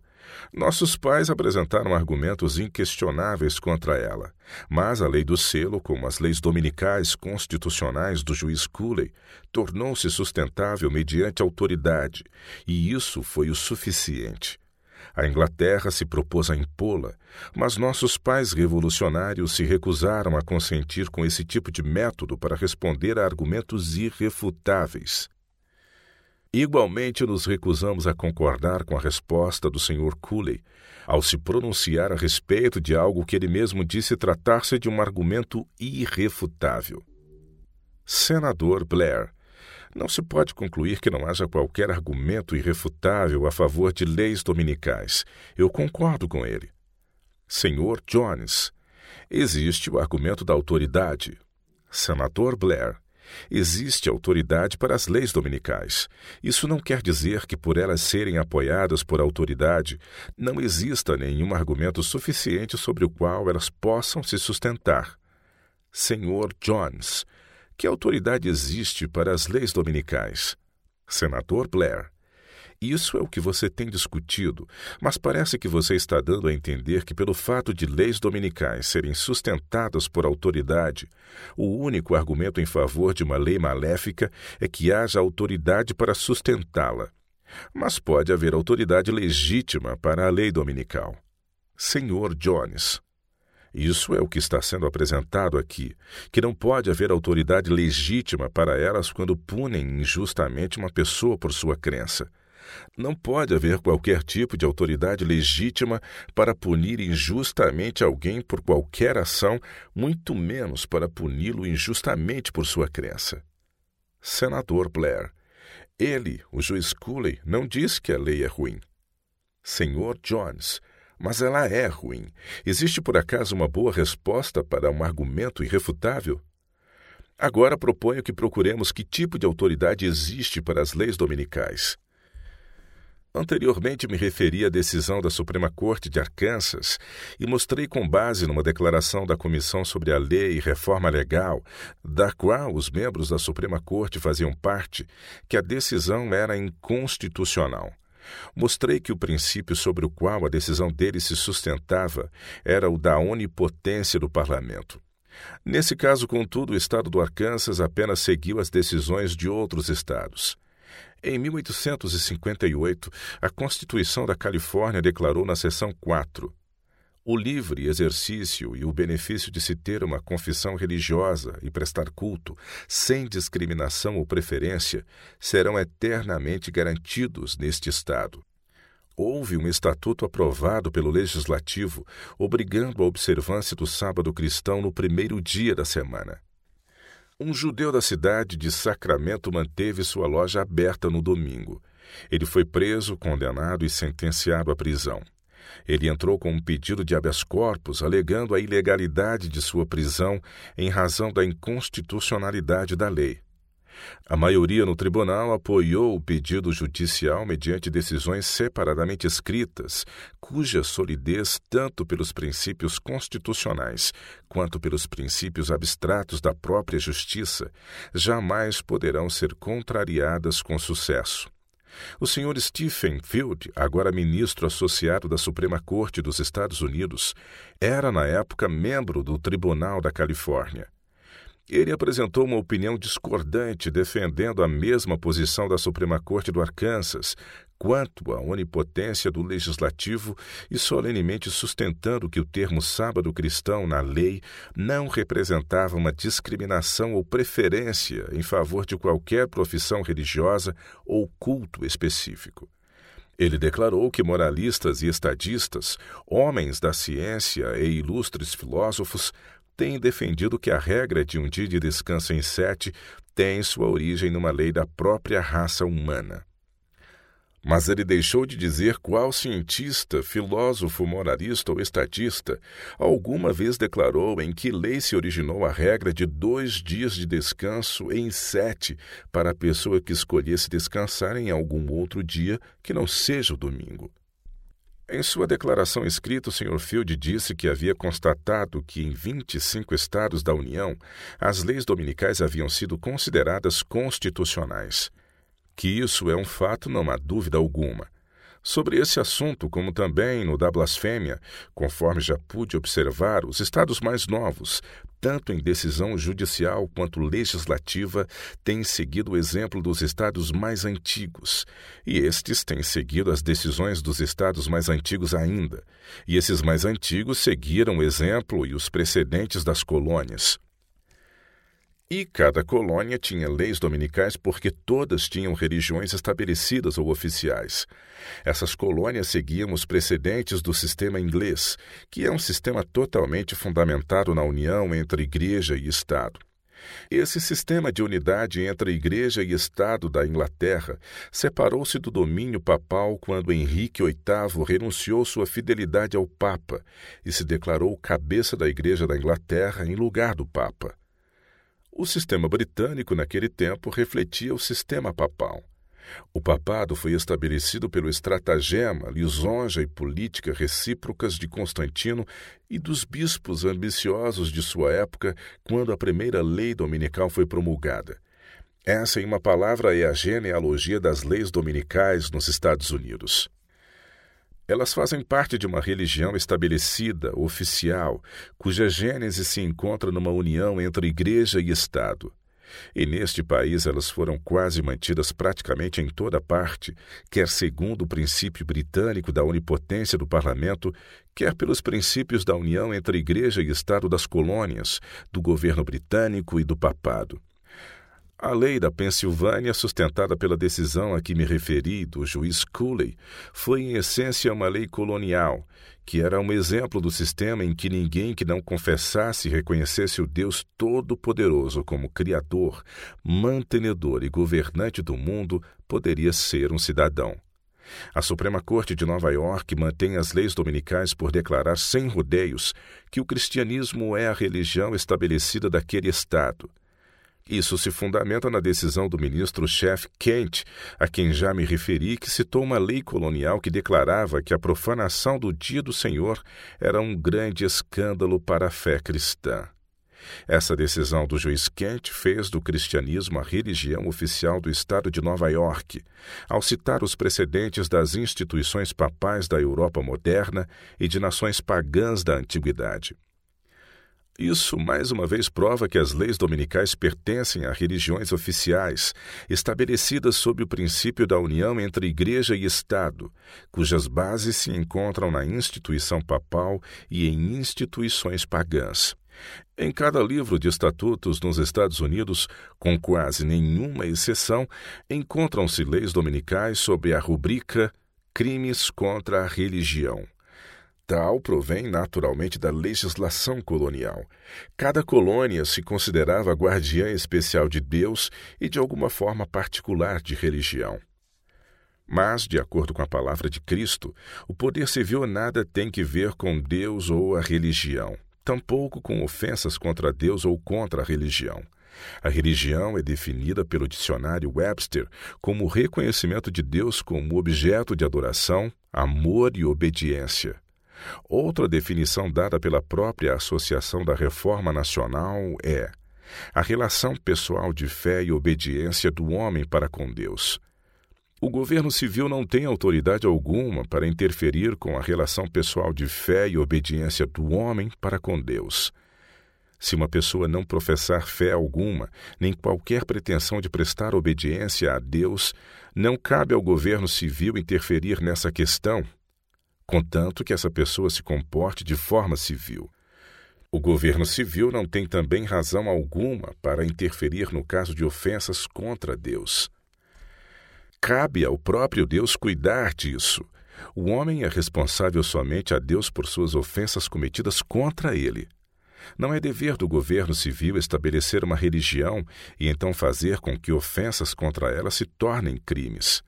nossos pais apresentaram argumentos inquestionáveis contra ela, mas a lei do selo, como as leis dominicais constitucionais do juiz Cooley, tornou-se sustentável mediante autoridade, e isso foi o suficiente. A Inglaterra se propôs a impô-la, mas nossos pais revolucionários se recusaram a consentir com esse tipo de método para responder a argumentos irrefutáveis. Igualmente, nos recusamos a concordar com a resposta do Sr. Cooley ao se pronunciar a respeito de algo que ele mesmo disse tratar-se de um argumento irrefutável. Senador Blair, não se pode concluir que não haja qualquer argumento irrefutável a favor de leis dominicais. Eu concordo com ele. Senhor Jones, existe o argumento da autoridade. Senador Blair, Existe autoridade para as leis dominicais. Isso não quer dizer que, por elas serem apoiadas por autoridade, não exista nenhum argumento suficiente sobre o qual elas possam se sustentar. Senhor Jones, que autoridade existe para as leis dominicais? Senador Blair, isso é o que você tem discutido, mas parece que você está dando a entender que, pelo fato de leis dominicais serem sustentadas por autoridade, o único argumento em favor de uma lei maléfica é que haja autoridade para sustentá-la. Mas pode haver autoridade legítima para a lei dominical. Senhor Jones. Isso é o que está sendo apresentado aqui, que não pode haver autoridade legítima para elas quando punem injustamente uma pessoa por sua crença. Não pode haver qualquer tipo de autoridade legítima para punir injustamente alguém por qualquer ação, muito menos para puni-lo injustamente por sua crença. Senador Blair. Ele, o juiz Cooley, não diz que a lei é ruim. Senhor Jones. Mas ela é ruim. Existe por acaso uma boa resposta para um argumento irrefutável? Agora proponho que procuremos que tipo de autoridade existe para as leis dominicais. Anteriormente me referi à decisão da Suprema Corte de Arkansas e mostrei com base numa declaração da Comissão sobre a Lei e Reforma Legal, da qual os membros da Suprema Corte faziam parte, que a decisão era inconstitucional. Mostrei que o princípio sobre o qual a decisão dele se sustentava era o da onipotência do parlamento. Nesse caso, contudo, o estado do Arkansas apenas seguiu as decisões de outros estados. Em 1858, a Constituição da Califórnia declarou na seção 4 o livre exercício e o benefício de se ter uma confissão religiosa e prestar culto, sem discriminação ou preferência, serão eternamente garantidos neste Estado. Houve um estatuto aprovado pelo Legislativo obrigando a observância do sábado cristão no primeiro dia da semana. Um judeu da cidade de Sacramento manteve sua loja aberta no domingo. Ele foi preso, condenado e sentenciado à prisão. Ele entrou com um pedido de habeas corpus alegando a ilegalidade de sua prisão em razão da inconstitucionalidade da lei. A maioria no tribunal apoiou o pedido judicial mediante decisões separadamente escritas, cuja solidez, tanto pelos princípios constitucionais quanto pelos princípios abstratos da própria justiça, jamais poderão ser contrariadas com sucesso. O Sr. Stephen Field, agora ministro associado da Suprema Corte dos Estados Unidos, era na época membro do Tribunal da Califórnia. Ele apresentou uma opinião discordante defendendo a mesma posição da Suprema Corte do Arkansas quanto à onipotência do legislativo e solenemente sustentando que o termo sábado cristão na lei não representava uma discriminação ou preferência em favor de qualquer profissão religiosa ou culto específico. Ele declarou que moralistas e estadistas, homens da ciência e ilustres filósofos, tem defendido que a regra de um dia de descanso em sete tem sua origem numa lei da própria raça humana. Mas ele deixou de dizer qual cientista, filósofo, moralista ou estadista alguma vez declarou em que lei se originou a regra de dois dias de descanso em sete para a pessoa que escolhesse descansar em algum outro dia que não seja o domingo. Em sua declaração escrita, o Sr. Field disse que havia constatado que em 25 estados da União as leis dominicais haviam sido consideradas constitucionais. Que isso é um fato, não há dúvida alguma. Sobre esse assunto, como também no da blasfêmia, conforme já pude observar, os estados mais novos, tanto em decisão judicial quanto legislativa, têm seguido o exemplo dos estados mais antigos, e estes têm seguido as decisões dos estados mais antigos ainda, e esses mais antigos seguiram o exemplo e os precedentes das colônias. E cada colônia tinha leis dominicais porque todas tinham religiões estabelecidas ou oficiais. Essas colônias seguiam os precedentes do sistema inglês, que é um sistema totalmente fundamentado na união entre igreja e Estado. Esse sistema de unidade entre Igreja e Estado da Inglaterra separou-se do domínio papal quando Henrique VIII renunciou sua fidelidade ao Papa e se declarou cabeça da Igreja da Inglaterra em lugar do Papa. O sistema britânico, naquele tempo, refletia o sistema papal. O papado foi estabelecido pelo estratagema, lisonja e política recíprocas de Constantino e dos bispos ambiciosos de sua época quando a primeira lei dominical foi promulgada. Essa, em uma palavra, é a genealogia das leis dominicais nos Estados Unidos. Elas fazem parte de uma religião estabelecida, oficial, cuja gênese se encontra numa união entre igreja e Estado. E neste país elas foram quase mantidas praticamente em toda parte, quer segundo o princípio britânico da onipotência do parlamento, quer pelos princípios da união entre igreja e Estado das colônias, do governo britânico e do papado. A lei da Pensilvânia, sustentada pela decisão a que me referi do juiz Cooley, foi em essência uma lei colonial, que era um exemplo do sistema em que ninguém que não confessasse e reconhecesse o Deus Todo-Poderoso como Criador, mantenedor e governante do mundo poderia ser um cidadão. A Suprema Corte de Nova York mantém as leis dominicais por declarar sem rodeios que o cristianismo é a religião estabelecida daquele Estado isso se fundamenta na decisão do ministro-chefe Kent, a quem já me referi, que citou uma lei colonial que declarava que a profanação do Dia do Senhor era um grande escândalo para a fé cristã. Essa decisão do juiz Kent fez do cristianismo a religião oficial do estado de Nova York, ao citar os precedentes das instituições papais da Europa moderna e de nações pagãs da antiguidade. Isso mais uma vez prova que as leis dominicais pertencem a religiões oficiais, estabelecidas sob o princípio da união entre Igreja e Estado, cujas bases se encontram na instituição papal e em instituições pagãs. Em cada livro de estatutos nos Estados Unidos, com quase nenhuma exceção, encontram-se leis dominicais sob a rubrica Crimes contra a Religião. Tal provém naturalmente da legislação colonial. Cada colônia se considerava guardiã especial de Deus e de alguma forma particular de religião. Mas, de acordo com a palavra de Cristo, o poder civil nada tem que ver com Deus ou a religião, tampouco com ofensas contra Deus ou contra a religião. A religião é definida pelo dicionário Webster como o reconhecimento de Deus como objeto de adoração, amor e obediência. Outra definição dada pela própria Associação da Reforma Nacional é a relação pessoal de fé e obediência do homem para com Deus. O governo civil não tem autoridade alguma para interferir com a relação pessoal de fé e obediência do homem para com Deus. Se uma pessoa não professar fé alguma, nem qualquer pretensão de prestar obediência a Deus, não cabe ao governo civil interferir nessa questão, contanto que essa pessoa se comporte de forma civil. O governo civil não tem também razão alguma para interferir no caso de ofensas contra Deus. Cabe ao próprio Deus cuidar disso. O homem é responsável somente a Deus por suas ofensas cometidas contra ele. Não é dever do governo civil estabelecer uma religião e então fazer com que ofensas contra ela se tornem crimes.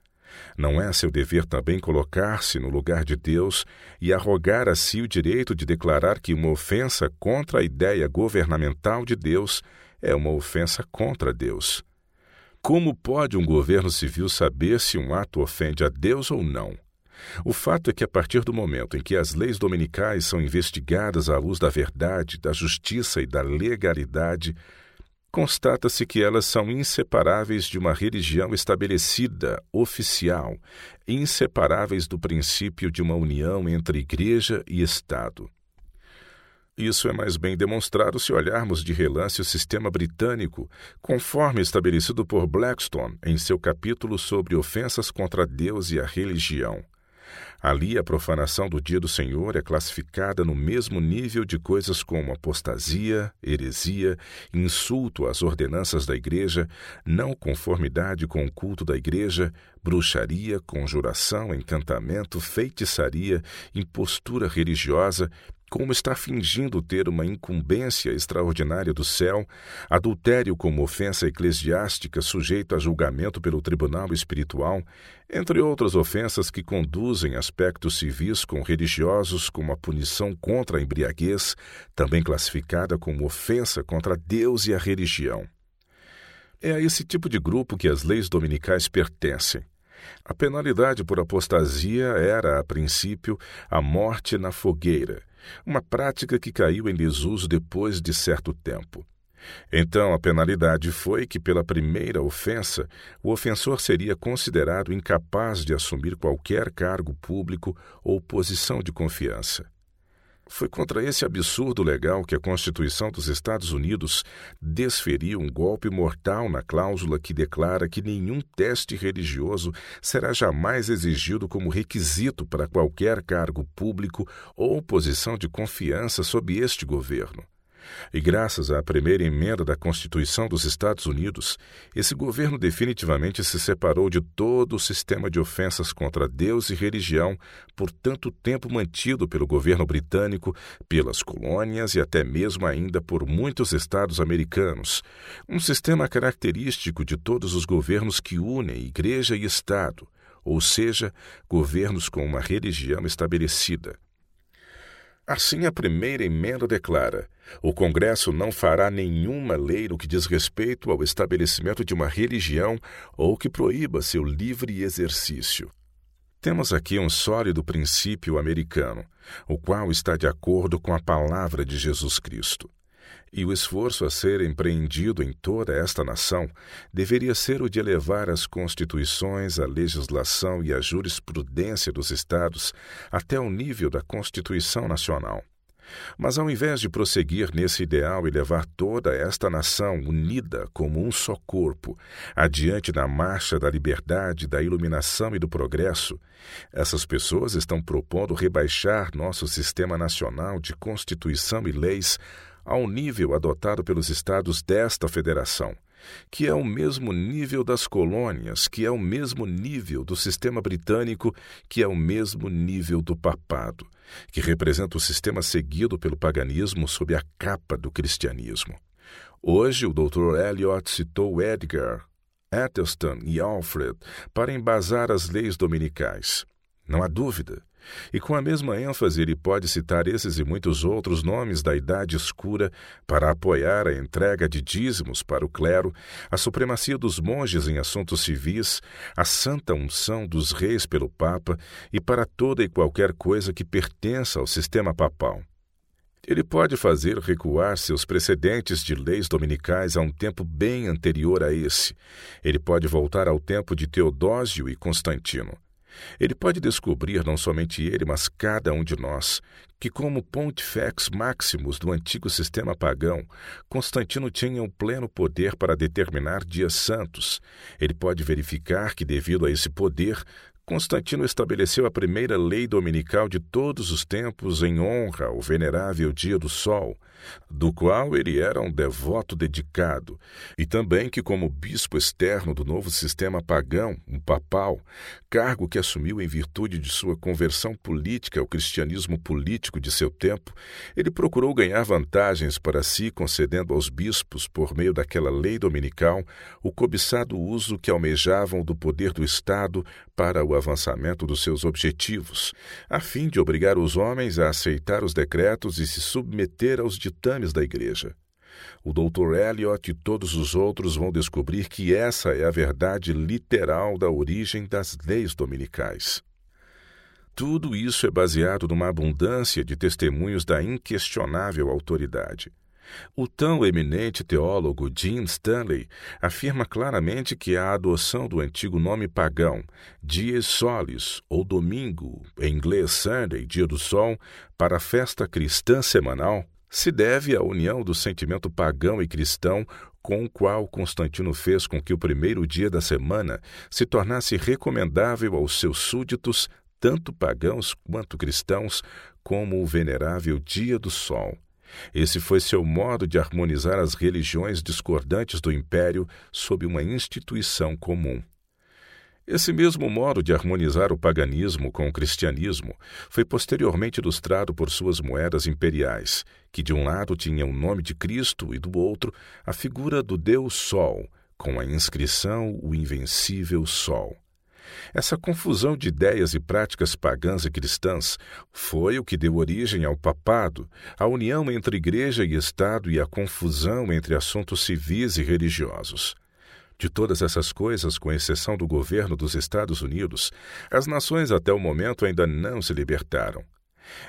Não é seu dever também colocar-se no lugar de Deus e arrogar a si o direito de declarar que uma ofensa contra a ideia governamental de Deus é uma ofensa contra Deus. Como pode um governo civil saber se um ato ofende a Deus ou não? O fato é que, a partir do momento em que as leis dominicais são investigadas à luz da verdade, da justiça e da legalidade, constata-se que elas são inseparáveis de uma religião estabelecida, oficial, inseparáveis do princípio de uma união entre Igreja e Estado. Isso é mais bem demonstrado se olharmos de relance o sistema britânico, conforme estabelecido por Blackstone em seu capítulo sobre ofensas contra Deus e a religião. Ali, a profanação do dia do Senhor é classificada no mesmo nível de coisas como apostasia, heresia, insulto às ordenanças da Igreja, não conformidade com o culto da Igreja, bruxaria, conjuração, encantamento, feitiçaria, impostura religiosa, como está fingindo ter uma incumbência extraordinária do céu, adultério como ofensa eclesiástica sujeito a julgamento pelo tribunal espiritual, entre outras ofensas que conduzem aspectos civis com religiosos, como a punição contra a embriaguez, também classificada como ofensa contra Deus e a religião. É a esse tipo de grupo que as leis dominicais pertencem. A penalidade por apostasia era, a princípio, a morte na fogueira uma prática que caiu em desuso depois de certo tempo. Então, a penalidade foi que, pela primeira ofensa, o ofensor seria considerado incapaz de assumir qualquer cargo público ou posição de confiança. Foi contra esse absurdo legal que a Constituição dos Estados Unidos desferiu um golpe mortal na cláusula que declara que nenhum teste religioso será jamais exigido como requisito para qualquer cargo público ou posição de confiança sob este governo. E graças à primeira emenda da Constituição dos Estados Unidos, esse governo definitivamente se separou de todo o sistema de ofensas contra Deus e religião por tanto tempo mantido pelo governo britânico, pelas colônias e até mesmo ainda por muitos estados americanos. Um sistema característico de todos os governos que unem igreja e Estado, ou seja, governos com uma religião estabelecida. Assim, a primeira emenda declara: o Congresso não fará nenhuma lei no que diz respeito ao estabelecimento de uma religião ou que proíba seu livre exercício. Temos aqui um sólido princípio americano, o qual está de acordo com a palavra de Jesus Cristo. E o esforço a ser empreendido em toda esta nação deveria ser o de elevar as constituições, a legislação e a jurisprudência dos Estados até o nível da Constituição Nacional. Mas ao invés de prosseguir nesse ideal e levar toda esta nação unida como um só corpo adiante na marcha da liberdade, da iluminação e do progresso, essas pessoas estão propondo rebaixar nosso sistema nacional de constituição e leis ao nível adotado pelos estados desta federação, que é o mesmo nível das colônias, que é o mesmo nível do sistema britânico, que é o mesmo nível do papado, que representa o sistema seguido pelo paganismo sob a capa do cristianismo. Hoje, o Dr. Eliot citou Edgar, Athelstan e Alfred para embasar as leis dominicais. Não há dúvida E com a mesma ênfase ele pode citar esses e muitos outros nomes da Idade Escura para apoiar a entrega de dízimos para o clero, a supremacia dos monges em assuntos civis, a santa unção dos reis pelo Papa e para toda e qualquer coisa que pertença ao sistema papal. Ele pode fazer recuar seus precedentes de leis dominicais a um tempo bem anterior a esse. Ele pode voltar ao tempo de Teodósio e Constantino. Ele pode descobrir, não somente ele, mas cada um de nós, que, como Pontifex Maximus do antigo sistema pagão, Constantino tinha o pleno poder para determinar dias santos. Ele pode verificar que, devido a esse poder, Constantino estabeleceu a primeira lei dominical de todos os tempos em honra ao venerável Dia do Sol, do qual ele era um devoto dedicado, e também que, como bispo externo do novo sistema pagão, um papal, cargo que assumiu em virtude de sua conversão política ao cristianismo político de seu tempo, ele procurou ganhar vantagens para si, concedendo aos bispos, por meio daquela lei dominical, o cobiçado uso que almejavam do poder do Estado para o avançamento dos seus objetivos, a fim de obrigar os homens a aceitar os decretos e se submeter aos ditames da Igreja. O Dr. Eliot e todos os outros vão descobrir que essa é a verdade literal da origem das leis dominicais. Tudo isso é baseado numa abundância de testemunhos da inquestionável autoridade. O tão eminente teólogo Jim Stanley afirma claramente que a adoção do antigo nome pagão, Dies Solis, ou domingo, em inglês Sunday, dia do sol, para a festa cristã semanal, se deve à união do sentimento pagão e cristão com o qual Constantino fez com que o primeiro dia da semana se tornasse recomendável aos seus súditos, tanto pagãos quanto cristãos, como o venerável Dia do Sol. Esse foi seu modo de harmonizar as religiões discordantes do império sob uma instituição comum. Esse mesmo modo de harmonizar o paganismo com o cristianismo foi posteriormente ilustrado por suas moedas imperiais, que de um lado tinham o nome de Cristo e do outro a figura do Deus Sol, com a inscrição O Invencível Sol. Essa confusão de ideias e práticas pagãs e cristãs foi o que deu origem ao papado, a união entre igreja e Estado e a confusão entre assuntos civis e religiosos. De todas essas coisas, com exceção do governo dos Estados Unidos, as nações até o momento ainda não se libertaram.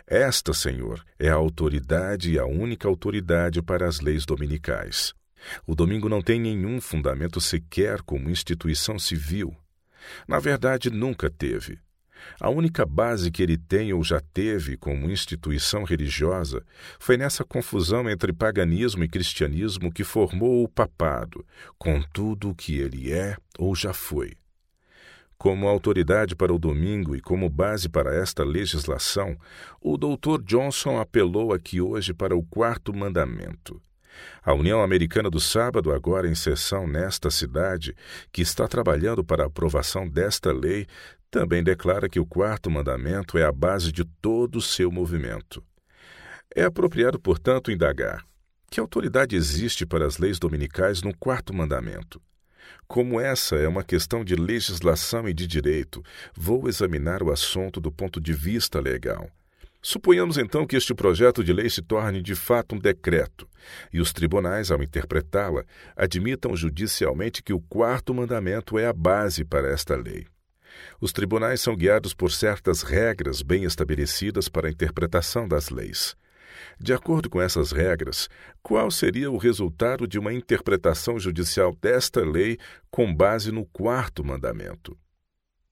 Esta, Senhor, é a autoridade e a única autoridade para as leis dominicais. O domingo não tem nenhum fundamento sequer como instituição civil. Na verdade, nunca teve. A única base que ele tem ou já teve como instituição religiosa foi nessa confusão entre paganismo e cristianismo que formou o papado, com tudo o que ele é ou já foi. Como autoridade para o domingo e como base para esta legislação, o Dr. Johnson apelou aqui hoje para o quarto mandamento. A União Americana do Sábado, agora em sessão nesta cidade, que está trabalhando para a aprovação desta lei, também declara que o quarto mandamento é a base de todo o seu movimento. É apropriado, portanto, indagar: que autoridade existe para as leis dominicais no quarto mandamento? Como essa é uma questão de legislação e de direito, vou examinar o assunto do ponto de vista legal. Suponhamos então que este projeto de lei se torne de fato um decreto, e os tribunais, ao interpretá-la, admitam judicialmente que o quarto mandamento é a base para esta lei. Os tribunais são guiados por certas regras bem estabelecidas para a interpretação das leis. De acordo com essas regras, qual seria o resultado de uma interpretação judicial desta lei com base no quarto mandamento?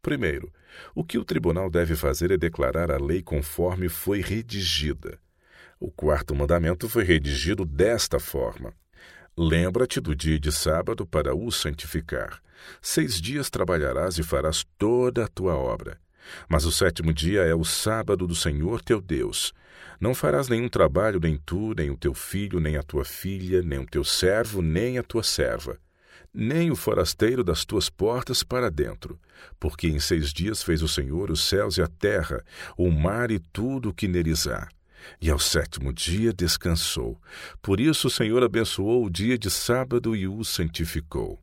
Primeiro, o que o tribunal deve fazer é declarar a lei conforme foi redigida. O quarto mandamento foi redigido desta forma: Lembra-te do dia de sábado para o santificar. Seis dias trabalharás e farás toda a tua obra. Mas o sétimo dia é o sábado do Senhor teu Deus. Não farás nenhum trabalho, nem tu, nem o teu filho, nem a tua filha, nem o teu servo, nem a tua serva nem o forasteiro das tuas portas para dentro, porque em seis dias fez o Senhor os céus e a terra, o mar e tudo o que neles há. E ao sétimo dia descansou. Por isso o Senhor abençoou o dia de sábado e o santificou.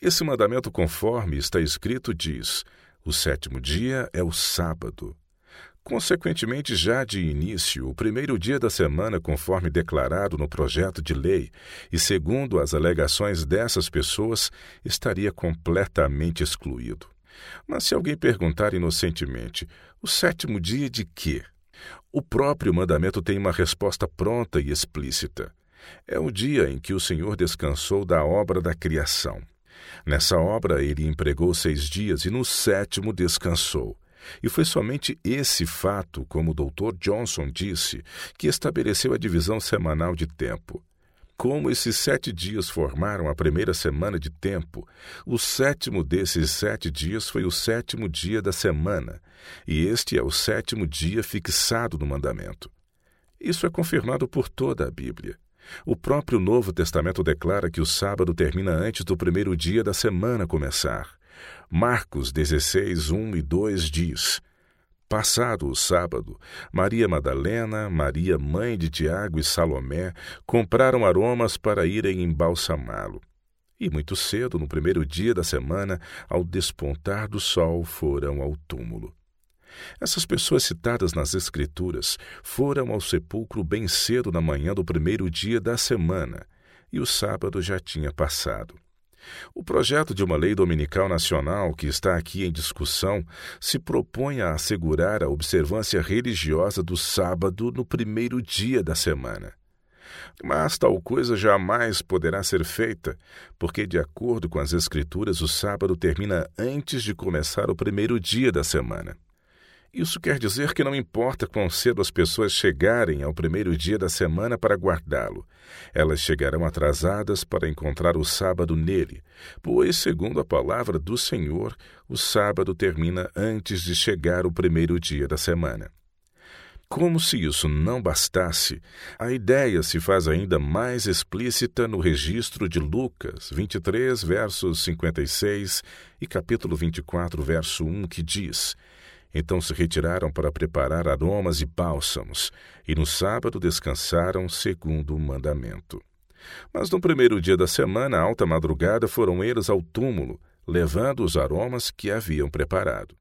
Esse mandamento, conforme está escrito, diz: o sétimo dia é o sábado. Consequentemente, já de início, o primeiro dia da semana, conforme declarado no projeto de lei, e segundo as alegações dessas pessoas, estaria completamente excluído. Mas se alguém perguntar inocentemente, o sétimo dia de quê? O próprio mandamento tem uma resposta pronta e explícita. É o dia em que o Senhor descansou da obra da criação. Nessa obra ele empregou seis dias e no sétimo descansou. E foi somente esse fato, como o Dr. Johnson disse, que estabeleceu a divisão semanal de tempo. Como esses sete dias formaram a primeira semana de tempo, o sétimo desses sete dias foi o sétimo dia da semana, e este é o sétimo dia fixado no mandamento. Isso é confirmado por toda a Bíblia. O próprio Novo Testamento declara que o sábado termina antes do primeiro dia da semana começar. Marcos 16, 1 e 2 diz: Passado o sábado, Maria Madalena, Maria mãe de Tiago e Salomé compraram aromas para irem embalsamá-lo. E muito cedo, no primeiro dia da semana, ao despontar do sol, foram ao túmulo. Essas pessoas citadas nas Escrituras foram ao sepulcro bem cedo na manhã do primeiro dia da semana, e o sábado já tinha passado. O projeto de uma lei dominical nacional que está aqui em discussão se propõe a assegurar a observância religiosa do sábado no primeiro dia da semana. Mas tal coisa jamais poderá ser feita, porque, de acordo com as Escrituras, o sábado termina antes de começar o primeiro dia da semana. Isso quer dizer que não importa quão cedo as pessoas chegarem ao primeiro dia da semana para guardá-lo, elas chegarão atrasadas para encontrar o sábado nele, pois, segundo a palavra do Senhor, o sábado termina antes de chegar o primeiro dia da semana. Como se isso não bastasse, a ideia se faz ainda mais explícita no registro de Lucas 23, versos 56 e capítulo 24, verso 1, que diz: então se retiraram para preparar aromas e bálsamos, e no sábado descansaram segundo o mandamento. Mas no primeiro dia da semana, alta madrugada, foram eles ao túmulo, levando os aromas que haviam preparado.